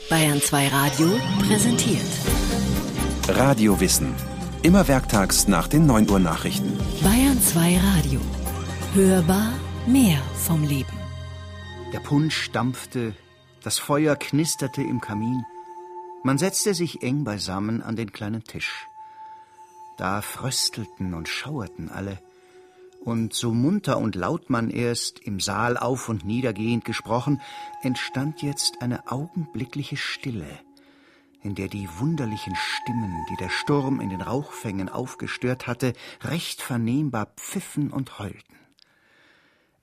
Bayern 2 Radio präsentiert. Radiowissen. Immer werktags nach den 9 Uhr Nachrichten. Bayern 2 Radio. Hörbar mehr vom Leben. Der Punsch dampfte, das Feuer knisterte im Kamin. Man setzte sich eng beisammen an den kleinen Tisch. Da fröstelten und schauerten alle. Und so munter und laut man erst im Saal auf und niedergehend gesprochen, entstand jetzt eine augenblickliche Stille, in der die wunderlichen Stimmen, die der Sturm in den Rauchfängen aufgestört hatte, recht vernehmbar pfiffen und heulten.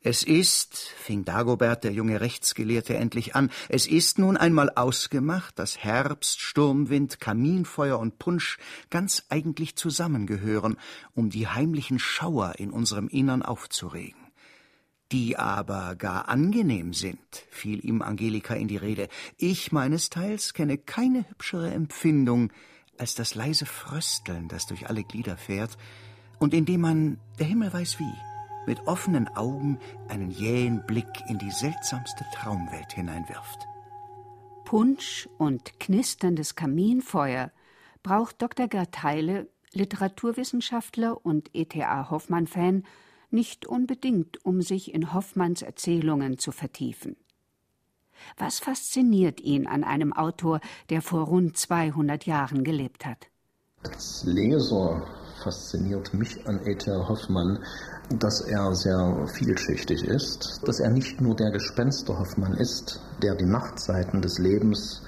Es ist, fing Dagobert, der junge Rechtsgelehrte, endlich an, es ist nun einmal ausgemacht, dass Herbst, Sturmwind, Kaminfeuer und Punsch ganz eigentlich zusammengehören, um die heimlichen Schauer in unserem Innern aufzuregen. Die aber gar angenehm sind, fiel ihm Angelika in die Rede. Ich meines Teils kenne keine hübschere Empfindung als das leise Frösteln, das durch alle Glieder fährt, und indem man, der Himmel weiß wie, mit offenen Augen einen jähen Blick in die seltsamste Traumwelt hineinwirft. Punsch und knisterndes Kaminfeuer braucht Dr. Gerd Heile, Literaturwissenschaftler und ETA Hoffmann-Fan, nicht unbedingt, um sich in Hoffmanns Erzählungen zu vertiefen. Was fasziniert ihn an einem Autor, der vor rund 200 Jahren gelebt hat? Als Leser fasziniert mich an E.T.A. Hoffmann dass er sehr vielschichtig ist, dass er nicht nur der Gespensterhoffmann ist, der die Nachtseiten des Lebens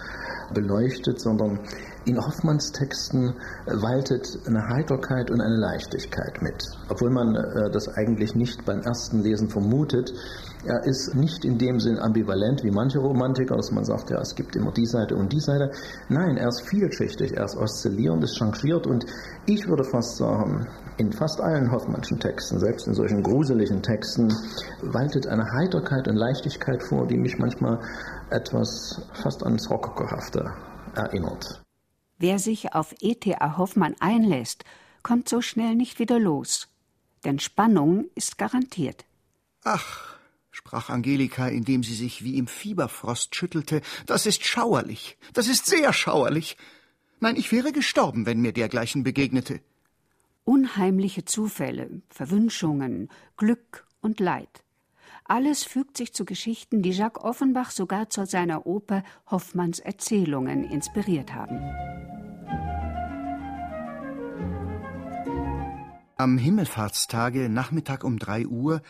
beleuchtet, sondern in Hoffmanns Texten waltet eine Heiterkeit und eine Leichtigkeit mit. Obwohl man äh, das eigentlich nicht beim ersten Lesen vermutet, er ist nicht in dem Sinn ambivalent wie manche Romantiker, dass man sagt, ja, es gibt immer die Seite und die Seite. Nein, er ist vielschichtig, er ist oszillierend, ist changiert und ich würde fast sagen, in fast allen Hoffmannschen Texten, selbst in solchen gruseligen Texten, waltet eine Heiterkeit und Leichtigkeit vor, die mich manchmal etwas fast ans Rokokohafte erinnert. Wer sich auf E.T.A. Hoffmann einlässt, kommt so schnell nicht wieder los. Denn Spannung ist garantiert. Ach, sprach Angelika, indem sie sich wie im Fieberfrost schüttelte, das ist schauerlich, das ist sehr schauerlich. Nein, ich wäre gestorben, wenn mir dergleichen begegnete. Unheimliche Zufälle, Verwünschungen, Glück und Leid. Alles fügt sich zu Geschichten, die Jacques Offenbach sogar zu seiner Oper Hoffmanns Erzählungen inspiriert haben. Am Himmelfahrtstage, Nachmittag um drei Uhr,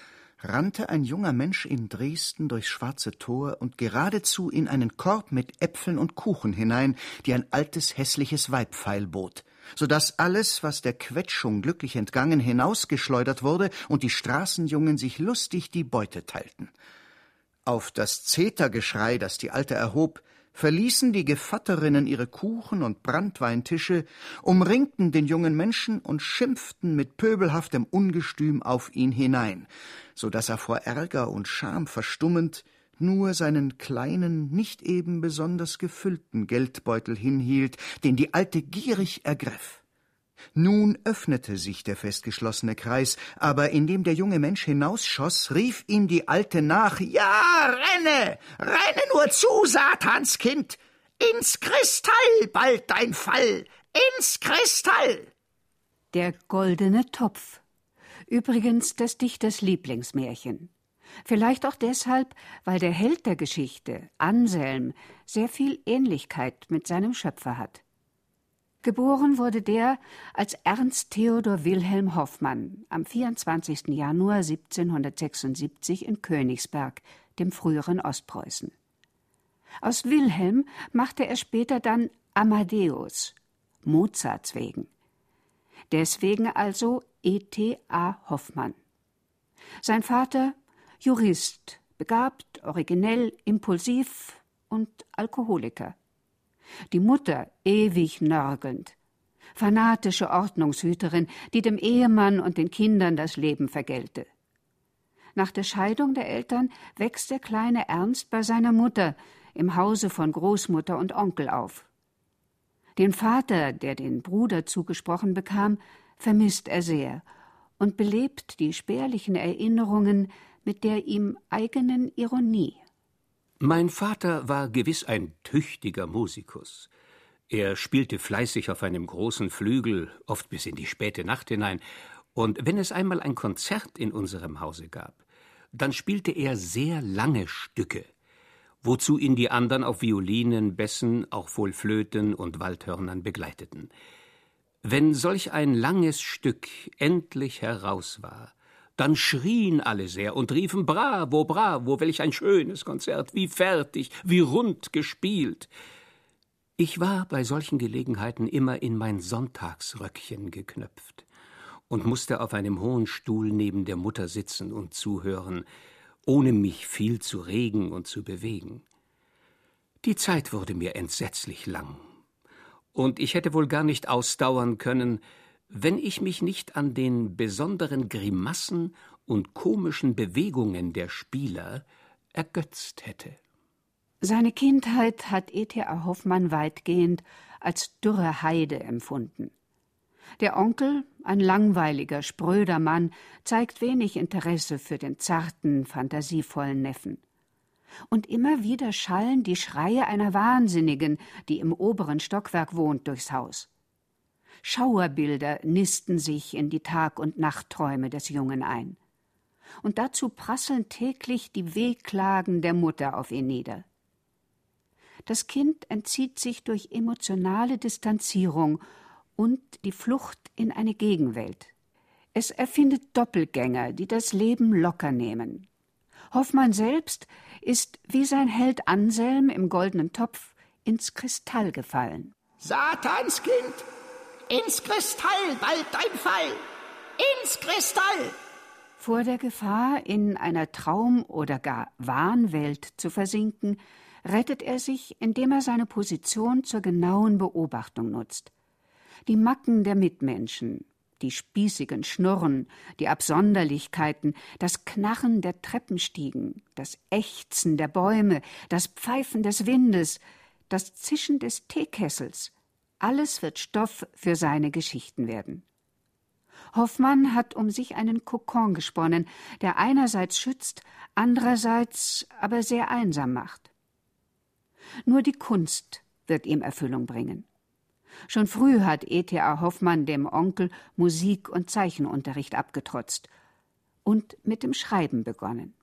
rannte ein junger Mensch in Dresden durchs schwarze Tor und geradezu in einen Korb mit Äpfeln und Kuchen hinein, die ein altes, hässliches Weib feilbot, so dass alles, was der Quetschung glücklich entgangen, hinausgeschleudert wurde und die Straßenjungen sich lustig die Beute teilten. Auf das Zetergeschrei, das die Alte erhob, verließen die Gevatterinnen ihre Kuchen und Branntweintische, umringten den jungen Menschen und schimpften mit pöbelhaftem Ungestüm auf ihn hinein, so dass er vor Ärger und Scham verstummend nur seinen kleinen, nicht eben besonders gefüllten Geldbeutel hinhielt, den die Alte gierig ergriff. Nun öffnete sich der festgeschlossene Kreis, aber indem der junge Mensch hinausschoss, rief ihm die Alte nach Ja, renne, renne nur zu, Satanskind. Ins Kristall bald dein Fall. Ins Kristall. Der goldene Topf. Übrigens des Dichters Lieblingsmärchen. Vielleicht auch deshalb, weil der Held der Geschichte, Anselm, sehr viel Ähnlichkeit mit seinem Schöpfer hat. Geboren wurde der als Ernst Theodor Wilhelm Hoffmann am 24. Januar 1776 in Königsberg, dem früheren Ostpreußen. Aus Wilhelm machte er später dann Amadeus, Mozarts wegen. Deswegen also E.T.A. Hoffmann. Sein Vater Jurist, begabt, originell, impulsiv und Alkoholiker die Mutter ewig nörgelnd, fanatische Ordnungshüterin, die dem Ehemann und den Kindern das Leben vergelte. Nach der Scheidung der Eltern wächst der kleine Ernst bei seiner Mutter im Hause von Großmutter und Onkel auf. Den Vater, der den Bruder zugesprochen bekam, vermisst er sehr und belebt die spärlichen Erinnerungen mit der ihm eigenen Ironie. Mein Vater war gewiss ein tüchtiger Musikus. Er spielte fleißig auf einem großen Flügel, oft bis in die späte Nacht hinein, und wenn es einmal ein Konzert in unserem Hause gab, dann spielte er sehr lange Stücke, wozu ihn die anderen auf Violinen, Bässen, auch wohl Flöten und Waldhörnern begleiteten. Wenn solch ein langes Stück endlich heraus war, dann schrien alle sehr und riefen Bravo, bravo, welch ein schönes Konzert, wie fertig, wie rund gespielt. Ich war bei solchen Gelegenheiten immer in mein Sonntagsröckchen geknöpft und musste auf einem hohen Stuhl neben der Mutter sitzen und zuhören, ohne mich viel zu regen und zu bewegen. Die Zeit wurde mir entsetzlich lang und ich hätte wohl gar nicht ausdauern können, wenn ich mich nicht an den besonderen Grimassen und komischen Bewegungen der Spieler ergötzt hätte. Seine Kindheit hat E.T.A. Hoffmann weitgehend als dürre Heide empfunden. Der Onkel, ein langweiliger, spröder Mann, zeigt wenig Interesse für den zarten, fantasievollen Neffen und immer wieder schallen die Schreie einer Wahnsinnigen, die im oberen Stockwerk wohnt, durchs Haus. Schauerbilder nisten sich in die Tag- und Nachtträume des Jungen ein. Und dazu prasseln täglich die Wehklagen der Mutter auf ihn nieder. Das Kind entzieht sich durch emotionale Distanzierung und die Flucht in eine Gegenwelt. Es erfindet Doppelgänger, die das Leben locker nehmen. Hoffmann selbst ist wie sein Held Anselm im goldenen Topf ins Kristall gefallen. Satanskind, ins Kristall, bald dein Fall! Ins Kristall! Vor der Gefahr, in einer Traum- oder gar Wahnwelt zu versinken, rettet er sich, indem er seine Position zur genauen Beobachtung nutzt. Die Macken der Mitmenschen, die spießigen Schnurren, die Absonderlichkeiten, das Knarren der Treppenstiegen, das Ächzen der Bäume, das Pfeifen des Windes, das Zischen des Teekessels, alles wird Stoff für seine Geschichten werden. Hoffmann hat um sich einen Kokon gesponnen, der einerseits schützt, andererseits aber sehr einsam macht. Nur die Kunst wird ihm Erfüllung bringen. Schon früh hat E.T.A. Hoffmann dem Onkel Musik- und Zeichenunterricht abgetrotzt und mit dem Schreiben begonnen.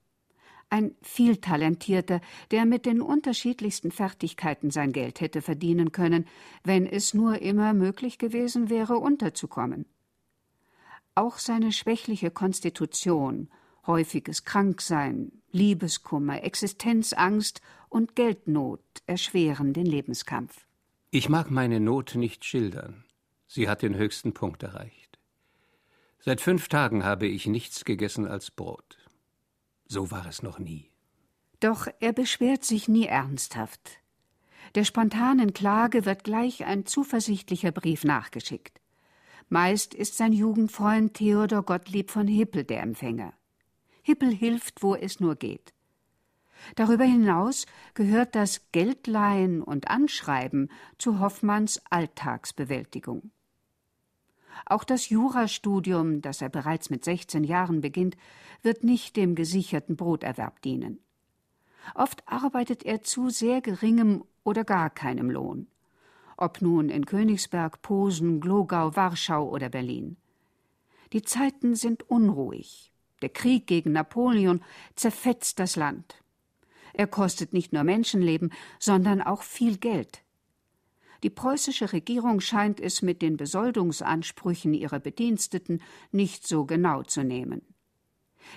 Ein vieltalentierter, der mit den unterschiedlichsten Fertigkeiten sein Geld hätte verdienen können, wenn es nur immer möglich gewesen wäre, unterzukommen. Auch seine schwächliche Konstitution, häufiges Kranksein, Liebeskummer, Existenzangst und Geldnot erschweren den Lebenskampf. Ich mag meine Not nicht schildern. Sie hat den höchsten Punkt erreicht. Seit fünf Tagen habe ich nichts gegessen als Brot. So war es noch nie. Doch er beschwert sich nie ernsthaft. Der spontanen Klage wird gleich ein zuversichtlicher Brief nachgeschickt. Meist ist sein Jugendfreund Theodor Gottlieb von Hippel der Empfänger. Hippel hilft, wo es nur geht. Darüber hinaus gehört das Geldleihen und Anschreiben zu Hoffmanns Alltagsbewältigung. Auch das Jurastudium, das er bereits mit 16 Jahren beginnt, wird nicht dem gesicherten Broterwerb dienen. Oft arbeitet er zu sehr geringem oder gar keinem Lohn. Ob nun in Königsberg, Posen, Glogau, Warschau oder Berlin. Die Zeiten sind unruhig. Der Krieg gegen Napoleon zerfetzt das Land. Er kostet nicht nur Menschenleben, sondern auch viel Geld. Die preußische Regierung scheint es mit den Besoldungsansprüchen ihrer Bediensteten nicht so genau zu nehmen.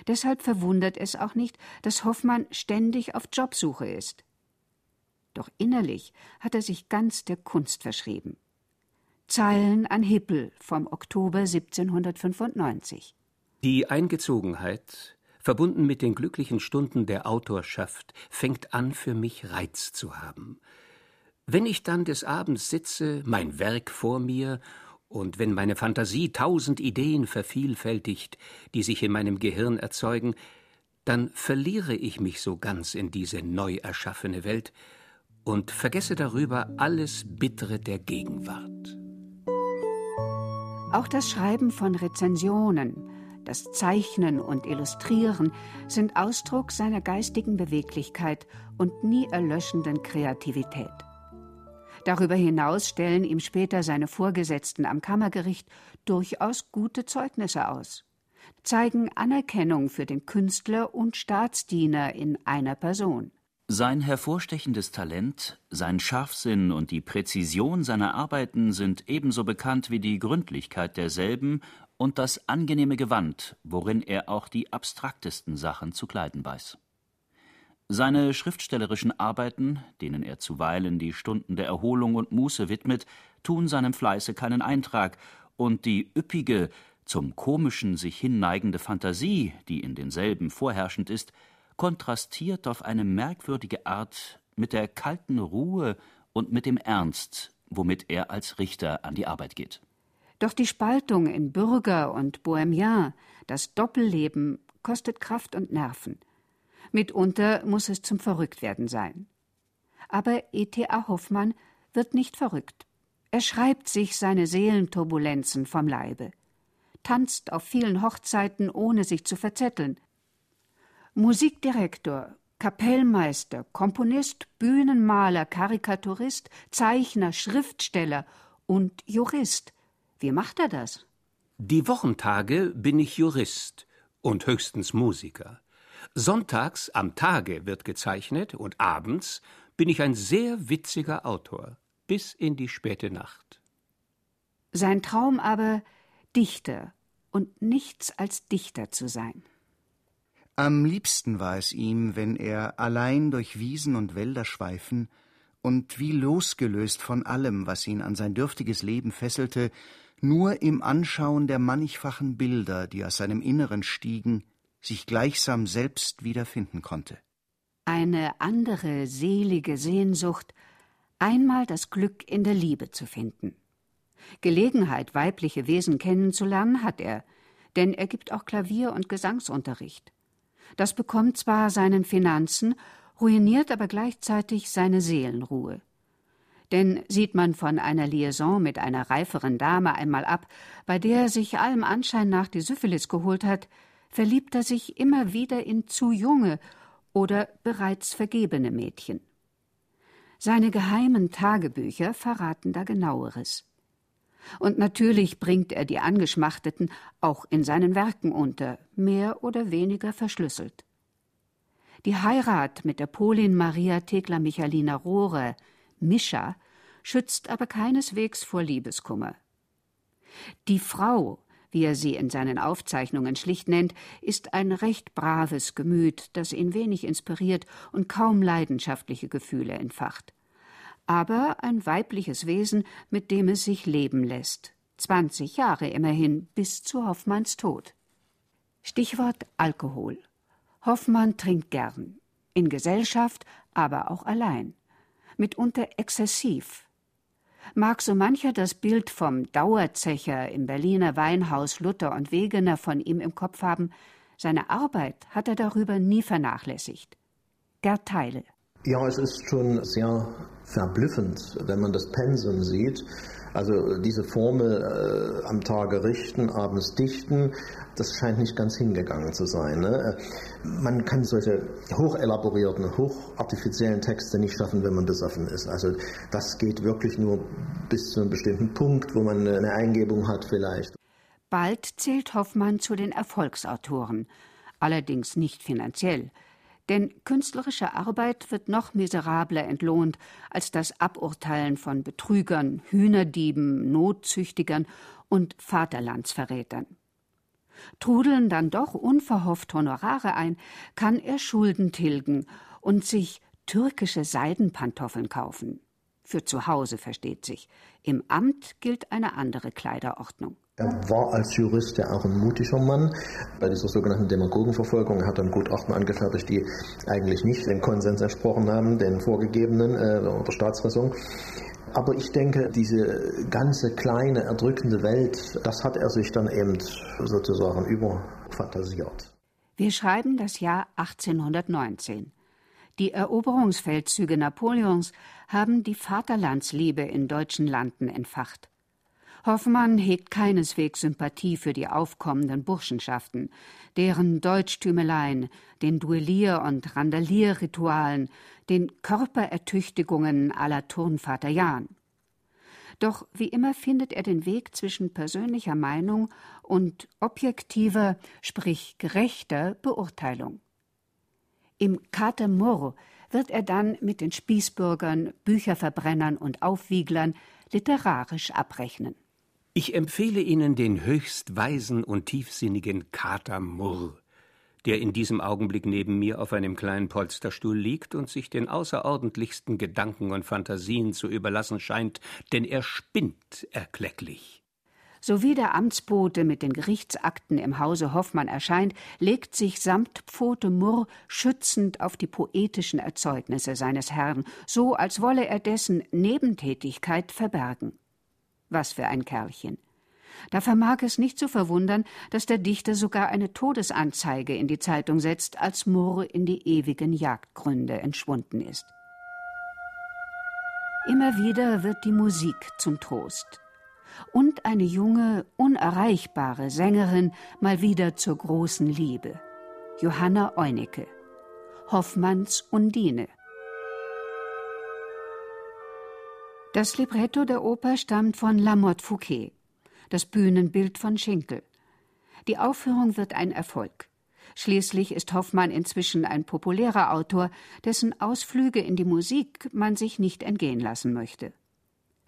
Deshalb verwundert es auch nicht, dass Hoffmann ständig auf Jobsuche ist. Doch innerlich hat er sich ganz der Kunst verschrieben. Zeilen an Hippel vom Oktober 1795. Die Eingezogenheit, verbunden mit den glücklichen Stunden der Autorschaft, fängt an für mich Reiz zu haben. Wenn ich dann des Abends sitze, mein Werk vor mir, und wenn meine Fantasie tausend Ideen vervielfältigt, die sich in meinem Gehirn erzeugen, dann verliere ich mich so ganz in diese neu erschaffene Welt und vergesse darüber alles Bittere der Gegenwart. Auch das Schreiben von Rezensionen, das Zeichnen und Illustrieren sind Ausdruck seiner geistigen Beweglichkeit und nie erlöschenden Kreativität. Darüber hinaus stellen ihm später seine Vorgesetzten am Kammergericht durchaus gute Zeugnisse aus, zeigen Anerkennung für den Künstler und Staatsdiener in einer Person. Sein hervorstechendes Talent, sein Scharfsinn und die Präzision seiner Arbeiten sind ebenso bekannt wie die Gründlichkeit derselben und das angenehme Gewand, worin er auch die abstraktesten Sachen zu kleiden weiß. Seine schriftstellerischen Arbeiten, denen er zuweilen die Stunden der Erholung und Muße widmet, tun seinem Fleiße keinen Eintrag, und die üppige, zum Komischen sich hinneigende Fantasie, die in denselben vorherrschend ist, kontrastiert auf eine merkwürdige Art mit der kalten Ruhe und mit dem Ernst, womit er als Richter an die Arbeit geht. Doch die Spaltung in Bürger und Bohemien, das Doppelleben, kostet Kraft und Nerven. Mitunter muss es zum Verrücktwerden sein. Aber E.T.A. Hoffmann wird nicht verrückt. Er schreibt sich seine Seelenturbulenzen vom Leibe, tanzt auf vielen Hochzeiten, ohne sich zu verzetteln. Musikdirektor, Kapellmeister, Komponist, Bühnenmaler, Karikaturist, Zeichner, Schriftsteller und Jurist. Wie macht er das? Die Wochentage bin ich Jurist und höchstens Musiker. Sonntags am Tage wird gezeichnet und abends bin ich ein sehr witziger Autor, bis in die späte Nacht. Sein Traum aber, Dichter und nichts als Dichter zu sein. Am liebsten war es ihm, wenn er allein durch Wiesen und Wälder schweifen und wie losgelöst von allem, was ihn an sein dürftiges Leben fesselte, nur im Anschauen der mannigfachen Bilder, die aus seinem Inneren stiegen, sich gleichsam selbst wiederfinden konnte. Eine andere selige Sehnsucht, einmal das Glück in der Liebe zu finden. Gelegenheit, weibliche Wesen kennenzulernen, hat er, denn er gibt auch Klavier- und Gesangsunterricht. Das bekommt zwar seinen Finanzen, ruiniert aber gleichzeitig seine Seelenruhe. Denn sieht man von einer Liaison mit einer reiferen Dame einmal ab, bei der er sich allem Anschein nach die Syphilis geholt hat, verliebt er sich immer wieder in zu junge oder bereits vergebene Mädchen. Seine geheimen Tagebücher verraten da genaueres. Und natürlich bringt er die Angeschmachteten auch in seinen Werken unter, mehr oder weniger verschlüsselt. Die Heirat mit der Polin Maria Thekla Michalina Rohre, Mischa, schützt aber keineswegs vor Liebeskummer. Die Frau, wie er sie in seinen Aufzeichnungen schlicht nennt, ist ein recht braves Gemüt, das ihn wenig inspiriert und kaum leidenschaftliche Gefühle entfacht. Aber ein weibliches Wesen, mit dem es sich leben lässt. Zwanzig Jahre immerhin, bis zu Hoffmanns Tod. Stichwort Alkohol. Hoffmann trinkt gern. In Gesellschaft, aber auch allein. Mitunter exzessiv, mag so mancher das Bild vom Dauerzecher im Berliner Weinhaus Luther und Wegener von ihm im Kopf haben, seine Arbeit hat er darüber nie vernachlässigt. Gerd Teile. Ja, es ist schon sehr verblüffend, wenn man das Pensum sieht. Also diese Formel äh, am Tage richten, abends dichten, das scheint nicht ganz hingegangen zu sein. Ne? Man kann solche hochelaborierten, hochartifiziellen Texte nicht schaffen, wenn man besoffen ist. Also das geht wirklich nur bis zu einem bestimmten Punkt, wo man eine Eingebung hat vielleicht. Bald zählt Hoffmann zu den Erfolgsautoren, allerdings nicht finanziell. Denn künstlerische Arbeit wird noch miserabler entlohnt als das Aburteilen von Betrügern, Hühnerdieben, Notzüchtigern und Vaterlandsverrätern. Trudeln dann doch unverhofft Honorare ein, kann er Schulden tilgen und sich türkische Seidenpantoffeln kaufen. Für zu Hause versteht sich. Im Amt gilt eine andere Kleiderordnung. Er war als Jurist ja auch ein mutiger Mann. Bei dieser sogenannten Demagogenverfolgung hat er ein Gutachten angefertigt, die eigentlich nicht dem Konsens entsprochen haben, den vorgegebenen äh, der Staatsräson. Aber ich denke, diese ganze kleine, erdrückende Welt, das hat er sich dann eben sozusagen überfantasiert. Wir schreiben das Jahr 1819. Die Eroberungsfeldzüge Napoleons haben die Vaterlandsliebe in deutschen Landen entfacht. Hoffmann hegt keineswegs Sympathie für die aufkommenden Burschenschaften, deren Deutschtümeleien, den Duellier- und Randalierritualen, den Körperertüchtigungen aller Turnvater Jan. Doch wie immer findet er den Weg zwischen persönlicher Meinung und objektiver, sprich gerechter Beurteilung. Im Kater Murr wird er dann mit den Spießbürgern, Bücherverbrennern und Aufwieglern literarisch abrechnen. Ich empfehle Ihnen den höchst weisen und tiefsinnigen Kater Murr, der in diesem Augenblick neben mir auf einem kleinen Polsterstuhl liegt und sich den außerordentlichsten Gedanken und Fantasien zu überlassen scheint, denn er spinnt erklecklich. Sowie der Amtsbote mit den Gerichtsakten im Hause Hoffmann erscheint, legt sich samt Pfote Murr schützend auf die poetischen Erzeugnisse seines Herrn, so als wolle er dessen Nebentätigkeit verbergen. Was für ein Kerlchen. Da vermag es nicht zu verwundern, dass der Dichter sogar eine Todesanzeige in die Zeitung setzt, als Murr in die ewigen Jagdgründe entschwunden ist. Immer wieder wird die Musik zum Trost. Und eine junge, unerreichbare Sängerin mal wieder zur großen Liebe. Johanna Eunecke. Hoffmanns Undine. Das Libretto der Oper stammt von Lamotte Fouquet, das Bühnenbild von Schinkel. Die Aufführung wird ein Erfolg. Schließlich ist Hoffmann inzwischen ein populärer Autor, dessen Ausflüge in die Musik man sich nicht entgehen lassen möchte.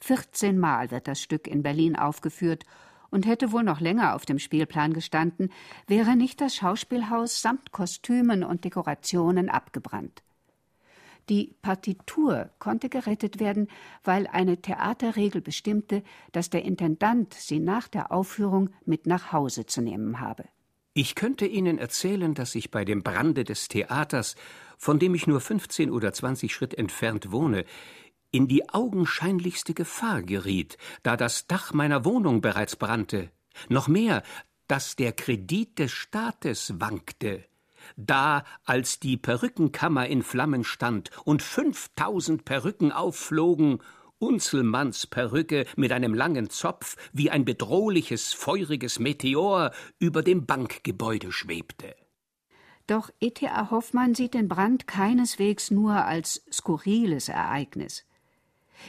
14 Mal wird das Stück in Berlin aufgeführt und hätte wohl noch länger auf dem Spielplan gestanden, wäre nicht das Schauspielhaus samt Kostümen und Dekorationen abgebrannt. Die Partitur konnte gerettet werden, weil eine Theaterregel bestimmte, dass der Intendant sie nach der Aufführung mit nach Hause zu nehmen habe. Ich könnte Ihnen erzählen, dass ich bei dem Brande des Theaters, von dem ich nur 15 oder 20 Schritt entfernt wohne, in die augenscheinlichste Gefahr geriet, da das Dach meiner Wohnung bereits brannte. Noch mehr, dass der Kredit des Staates wankte da als die Perückenkammer in Flammen stand und fünftausend Perücken aufflogen, Unzelmanns Perücke mit einem langen Zopf wie ein bedrohliches, feuriges Meteor über dem Bankgebäude schwebte. Doch E.T.A. Hoffmann sieht den Brand keineswegs nur als skurriles Ereignis.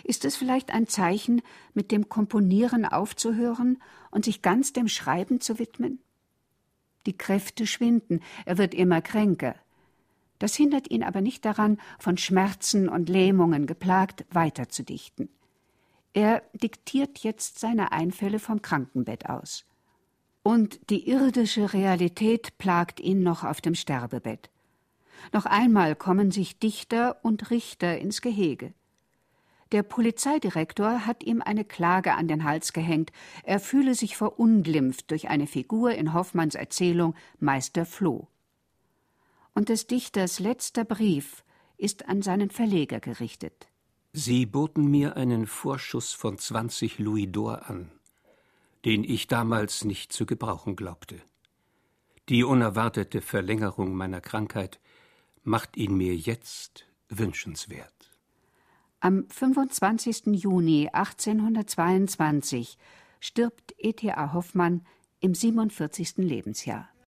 Ist es vielleicht ein Zeichen, mit dem Komponieren aufzuhören und sich ganz dem Schreiben zu widmen? Die Kräfte schwinden, er wird immer kränker. Das hindert ihn aber nicht daran, von Schmerzen und Lähmungen geplagt weiterzudichten. Er diktiert jetzt seine Einfälle vom Krankenbett aus. Und die irdische Realität plagt ihn noch auf dem Sterbebett. Noch einmal kommen sich Dichter und Richter ins Gehege. Der Polizeidirektor hat ihm eine Klage an den Hals gehängt, er fühle sich verunglimpft durch eine Figur in Hoffmanns Erzählung Meister Floh. Und des Dichters letzter Brief ist an seinen Verleger gerichtet. Sie boten mir einen Vorschuss von 20 Louis d'Or an, den ich damals nicht zu gebrauchen glaubte. Die unerwartete Verlängerung meiner Krankheit macht ihn mir jetzt wünschenswert. Am 25. Juni 1822 stirbt E.T.A. Hoffmann im 47. Lebensjahr.